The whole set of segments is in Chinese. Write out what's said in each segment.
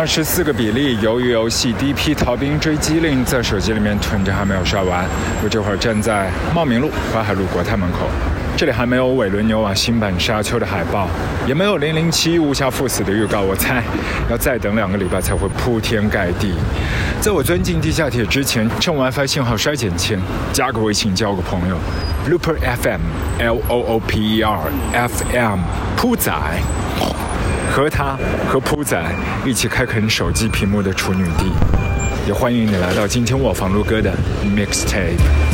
二十四个比例，由于游戏第一批逃兵追击令在手机里面囤着，还没有刷完。我这会儿站在茂名路淮海路国泰门口，这里还没有《尾轮牛网》新版沙丘的海报，也没有《零零七无暇赴死》的预告。我猜要再等两个礼拜才会铺天盖地。在我钻进地下铁之前，趁 WiFi 信号衰减前，加个微信交个朋友，Looper FM L O O P E R F M 铺仔。和他和铺仔一起开垦手机屏幕的处女地，也欢迎你来到今天我房录歌的 mixtape。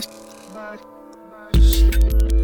bye. bye. bye.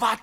没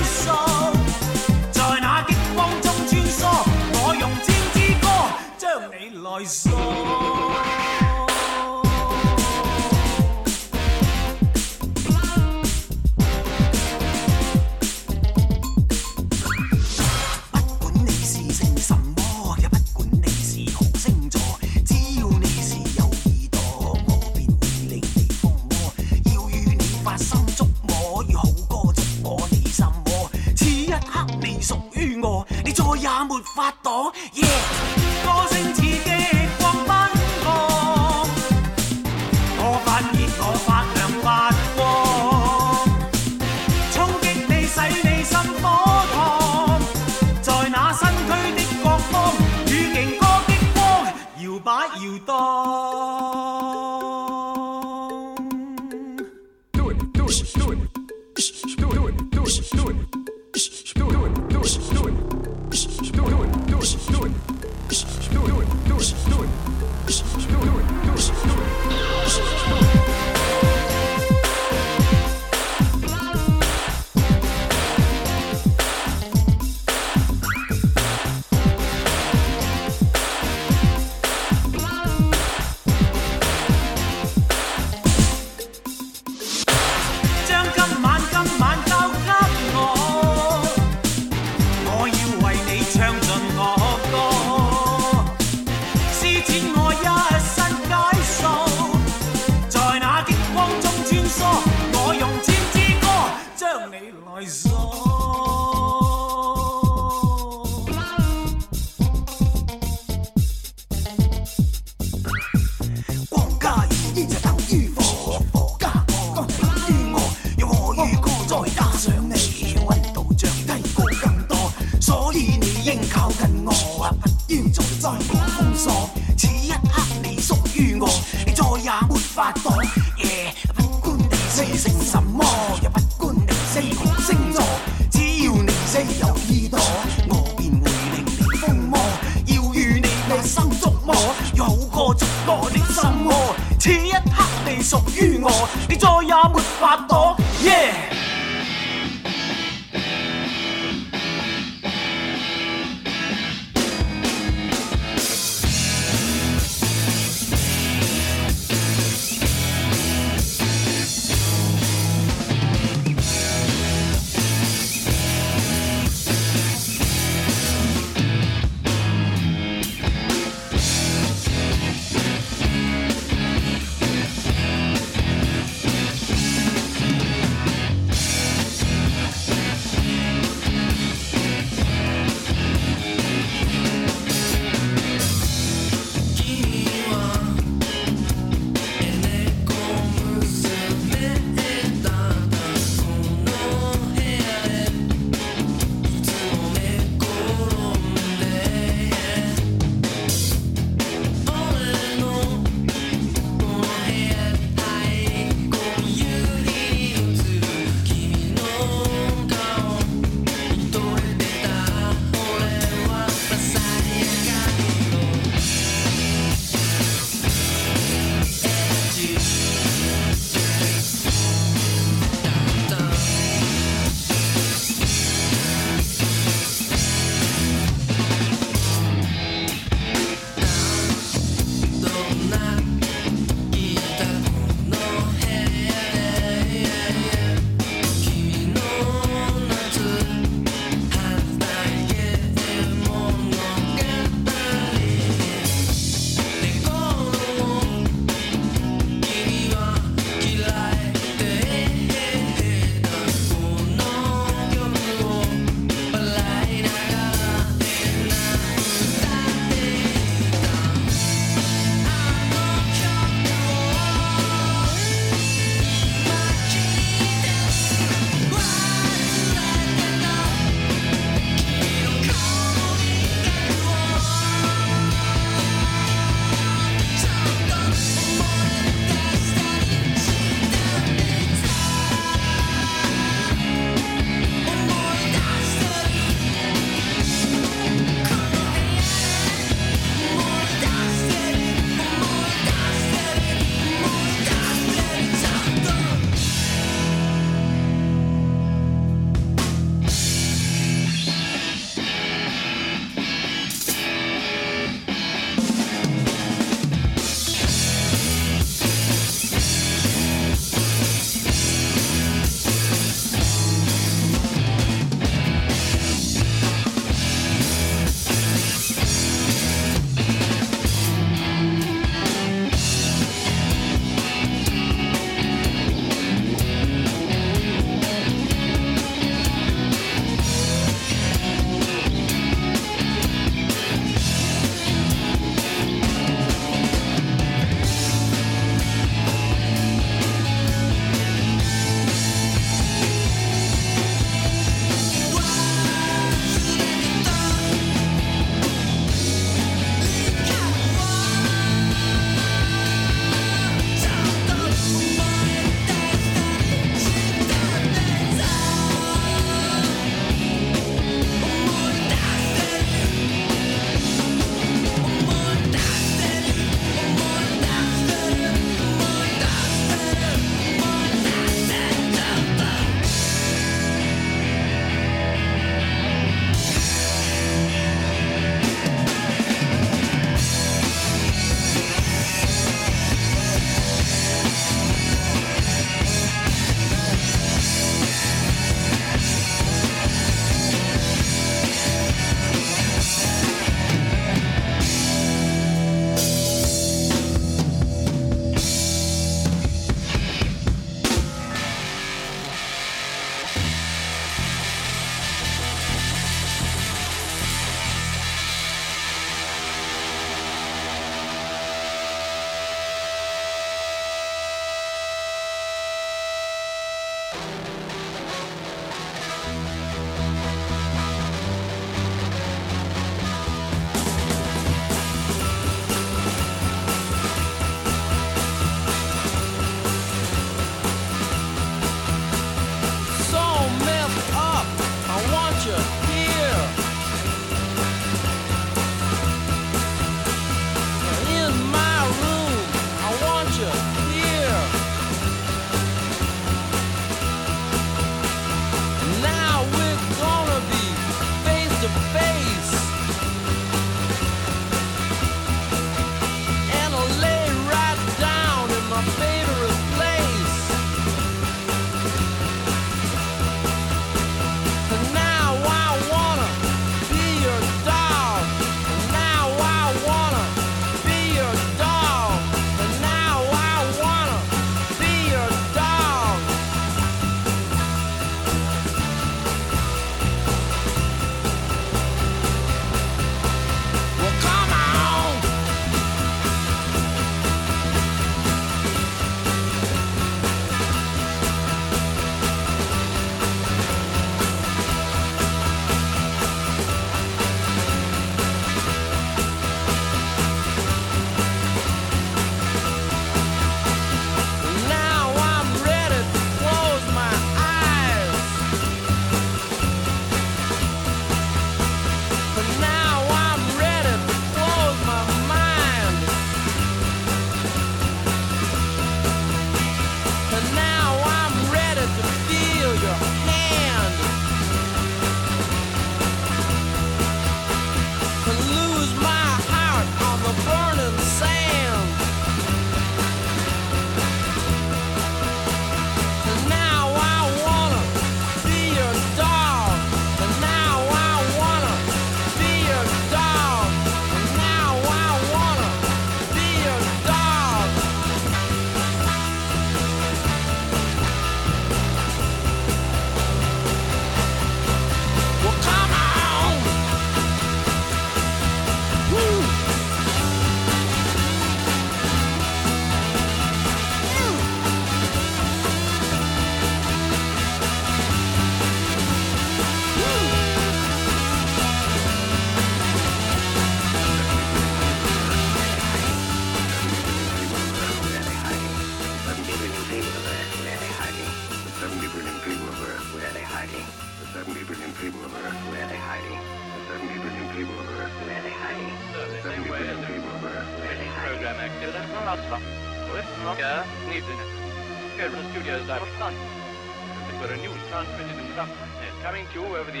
transmitted substances coming to you over the...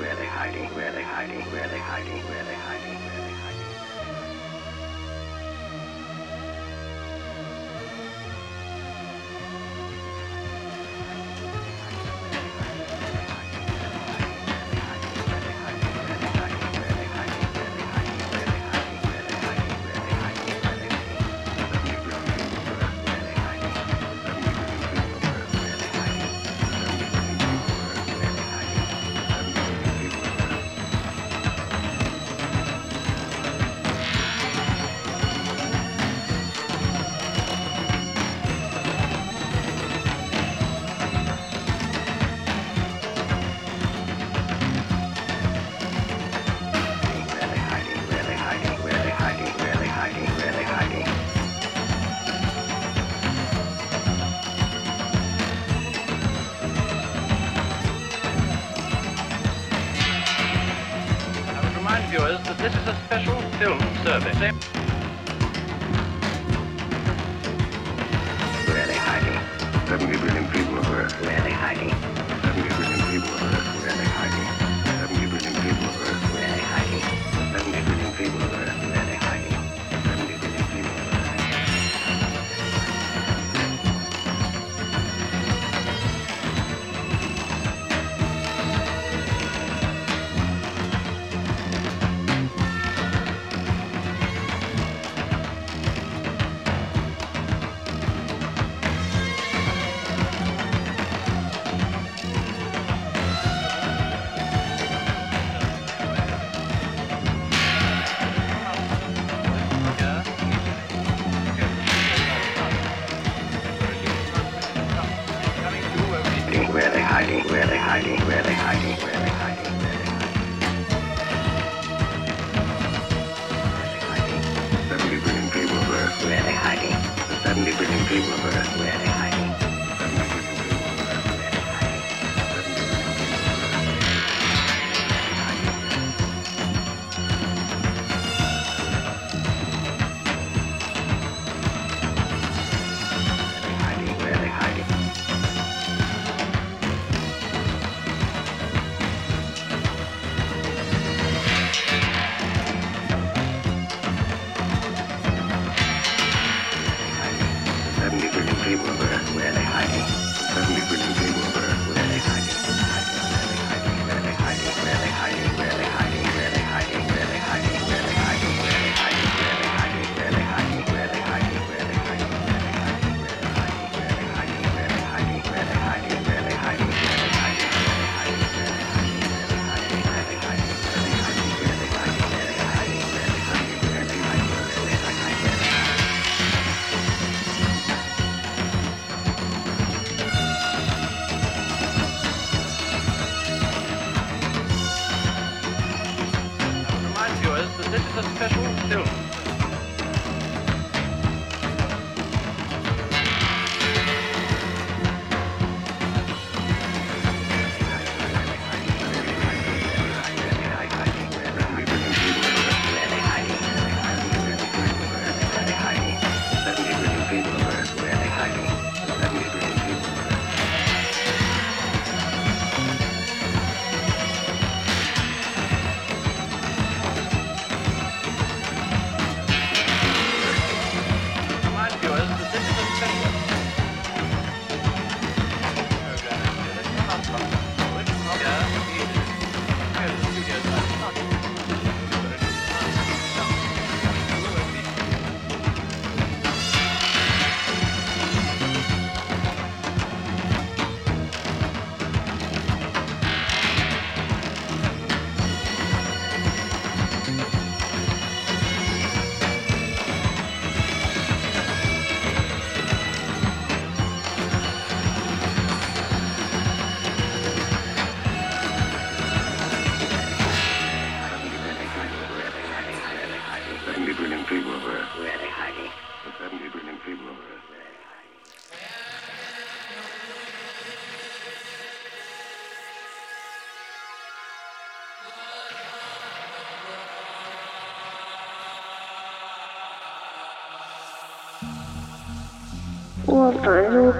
Where they hiding, where they hiding, where they hiding, where they hiding, where they hiding. civil service. This is a special film. 卧房入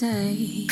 day.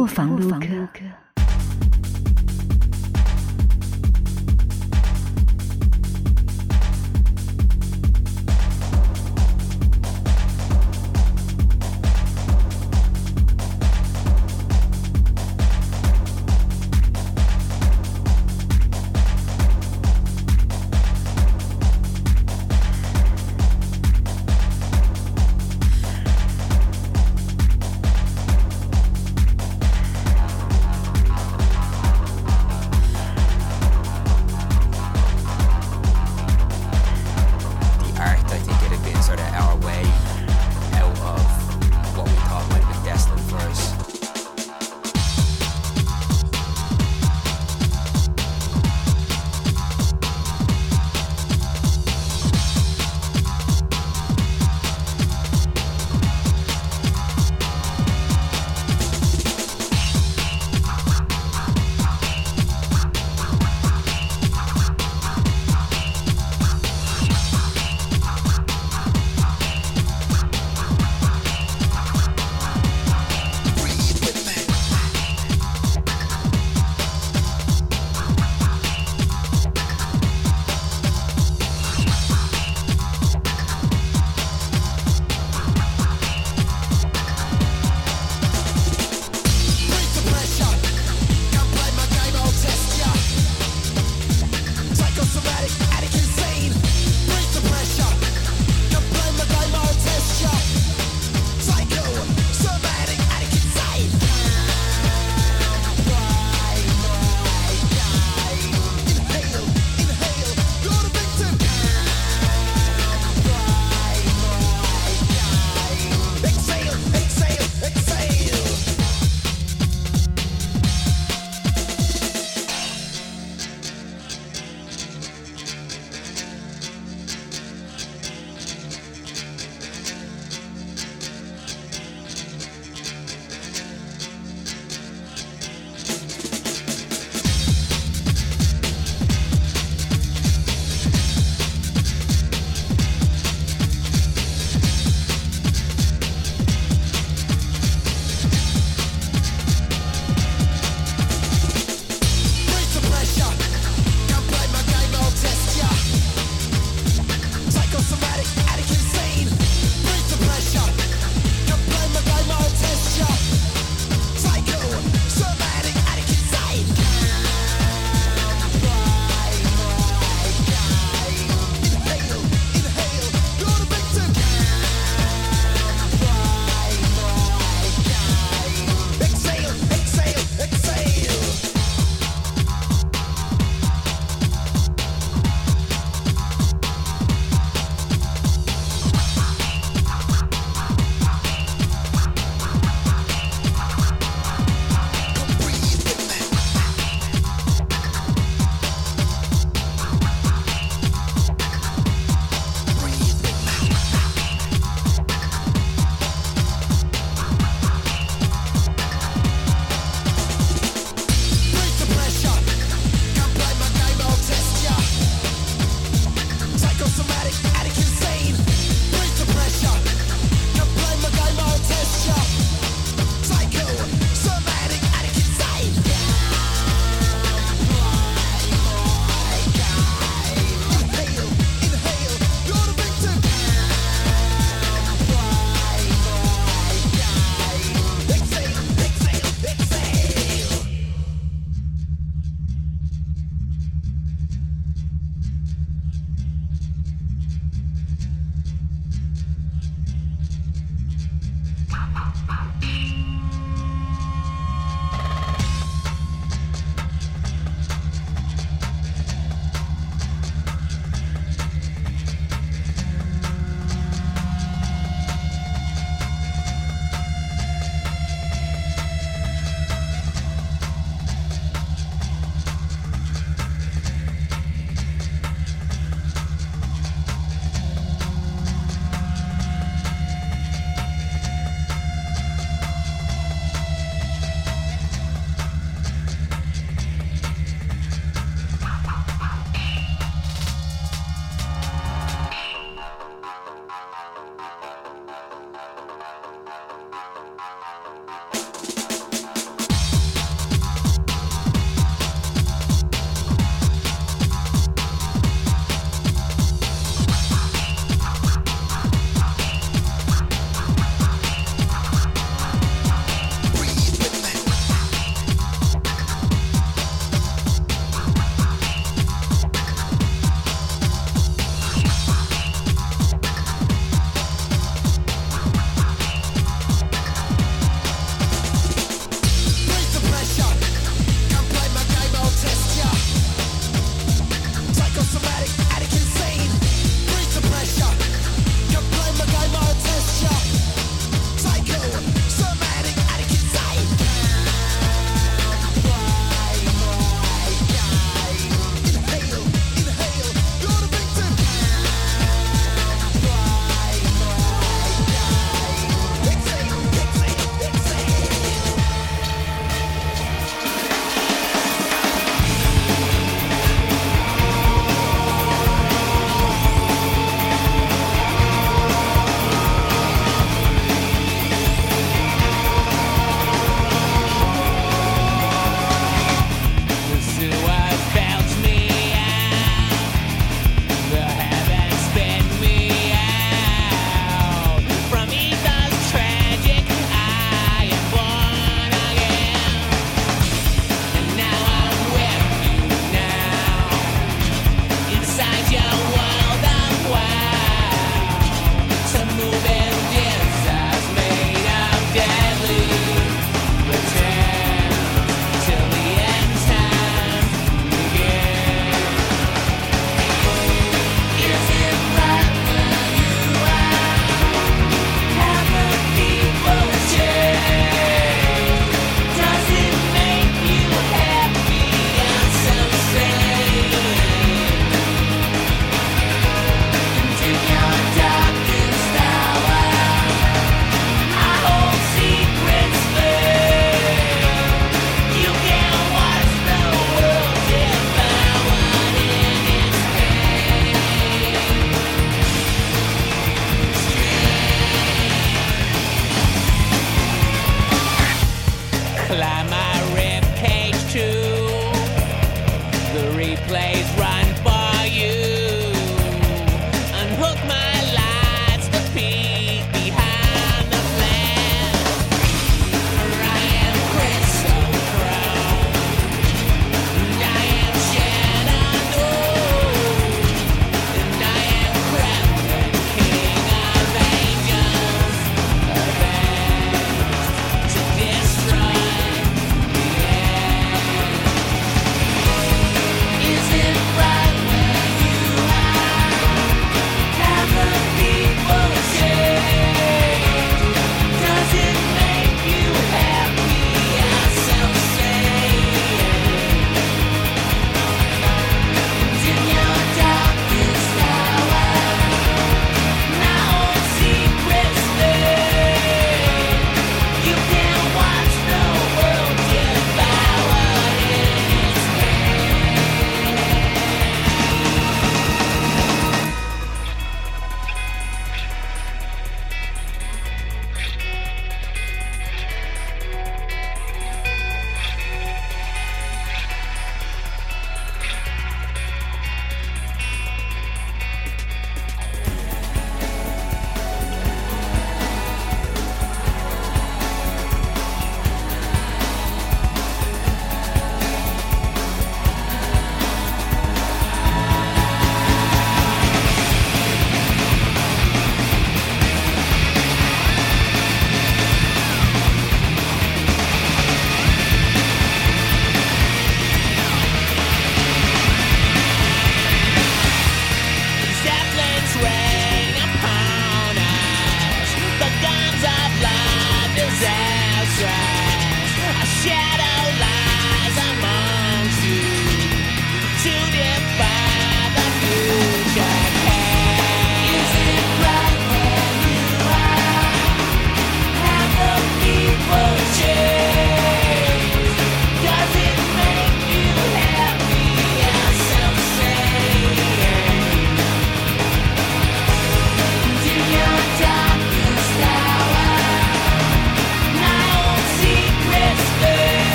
卧房路歌。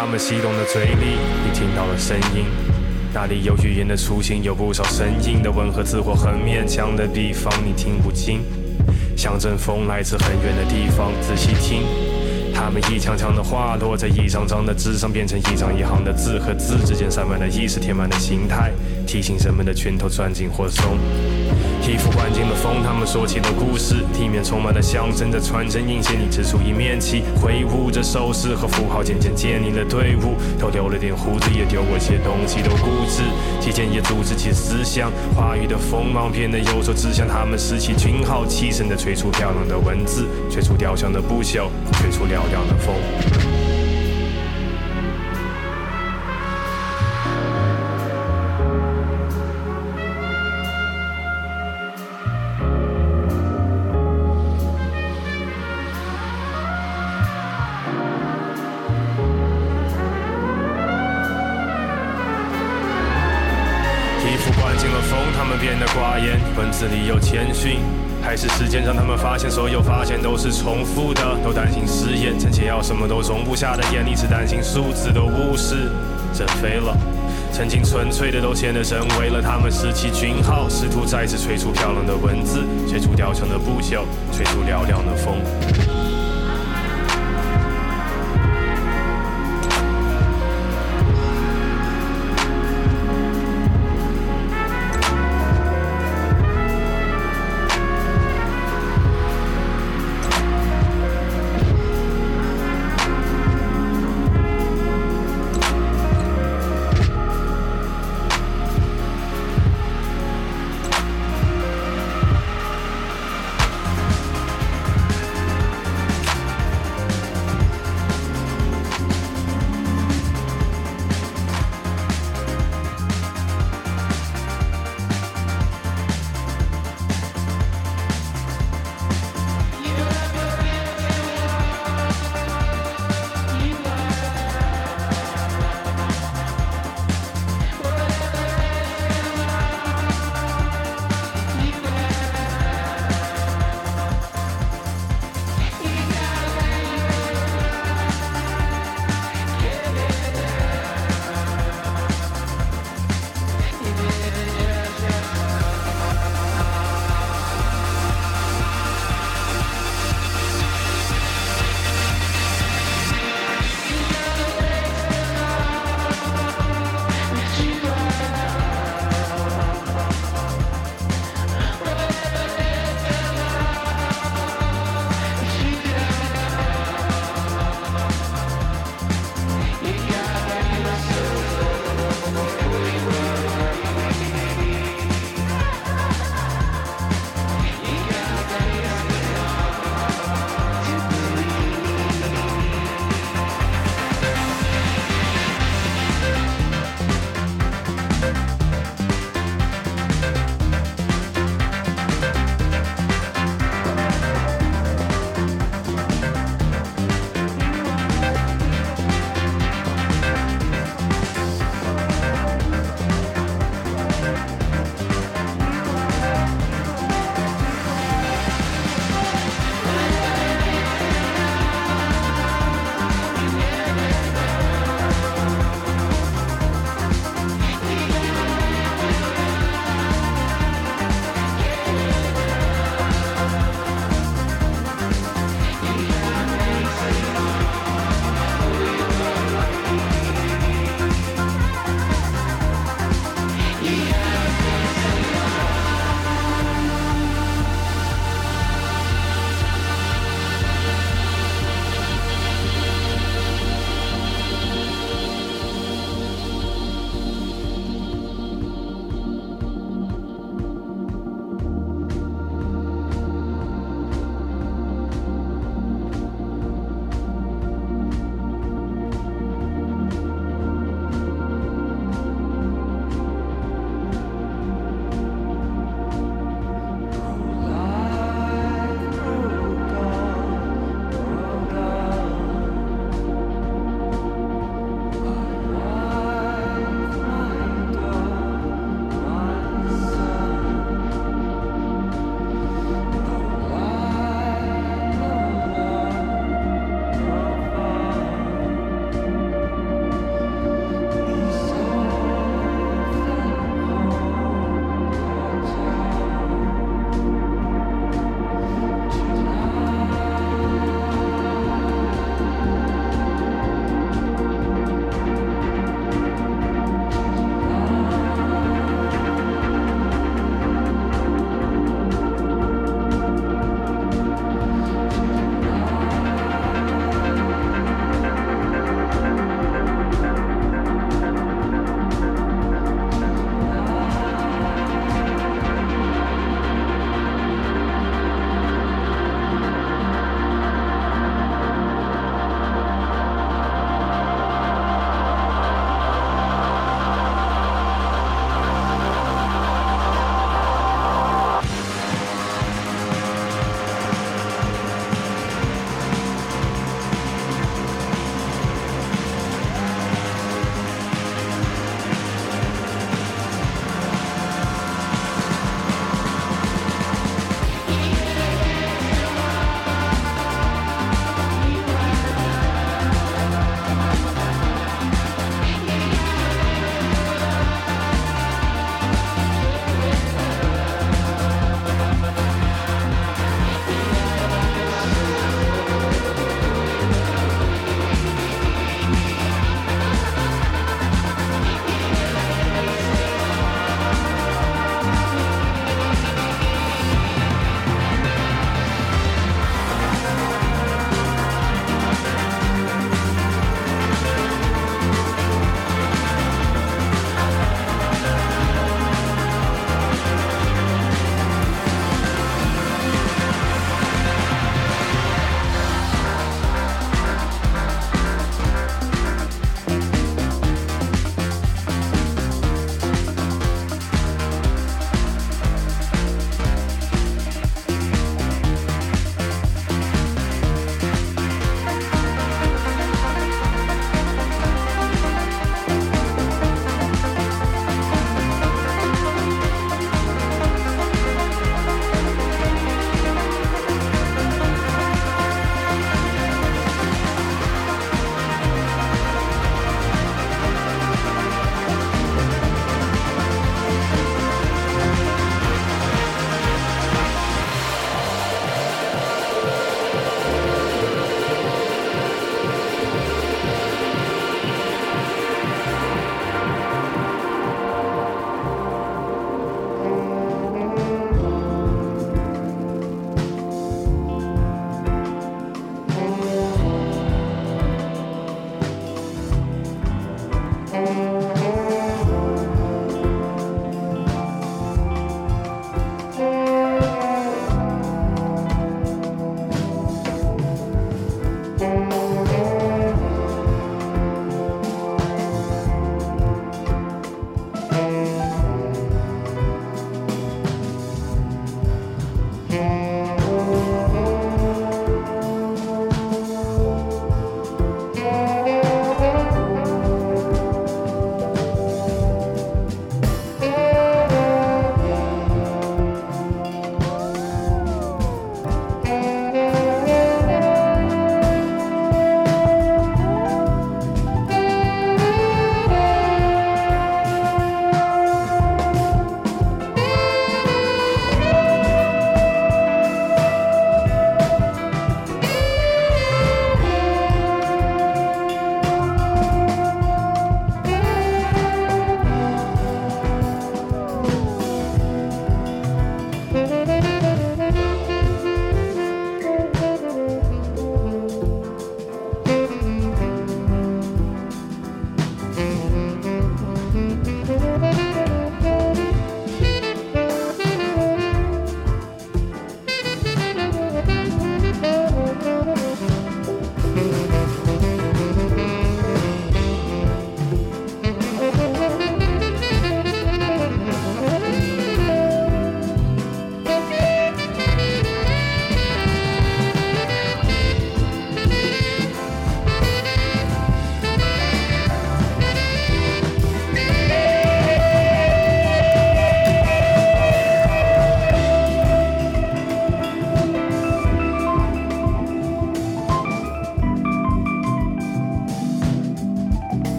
他们激动的嘴里，你听到了声音。那里有语言的雏形，有不少生硬的吻和字我很勉强的地方，你听不清。像阵风来自很远的地方，仔细听。他们一枪枪的话落在一张张的纸上，变成一张一行的字，和字之间散漫的意识填满了形态，提醒人们的拳头攥紧或松。一幅环境的风，他们说起的故事，地面充满了象征在传承印线，你指出一面旗，挥舞着手势和符号，渐渐建立了队伍，都留了点胡子，也丢过些东西，都固执，期间也组织起思想，话语的锋芒变得有所指向，他们拾起军号，齐声的吹出漂亮的文字，吹出雕像的不朽，吹出嘹亮的风。这里有谦逊。还是时间让他们发现，所有发现都是重复的，都担心失言，臣妾要什么都容不下的眼，里只担心数字的无视，真飞了。曾经纯粹的都显得成，为了他们拾起军号，试图再次吹出漂亮的文字，吹出雕成的不朽，吹出嘹亮的风。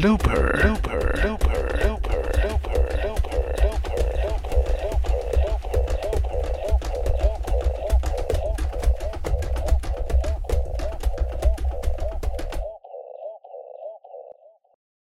Looper.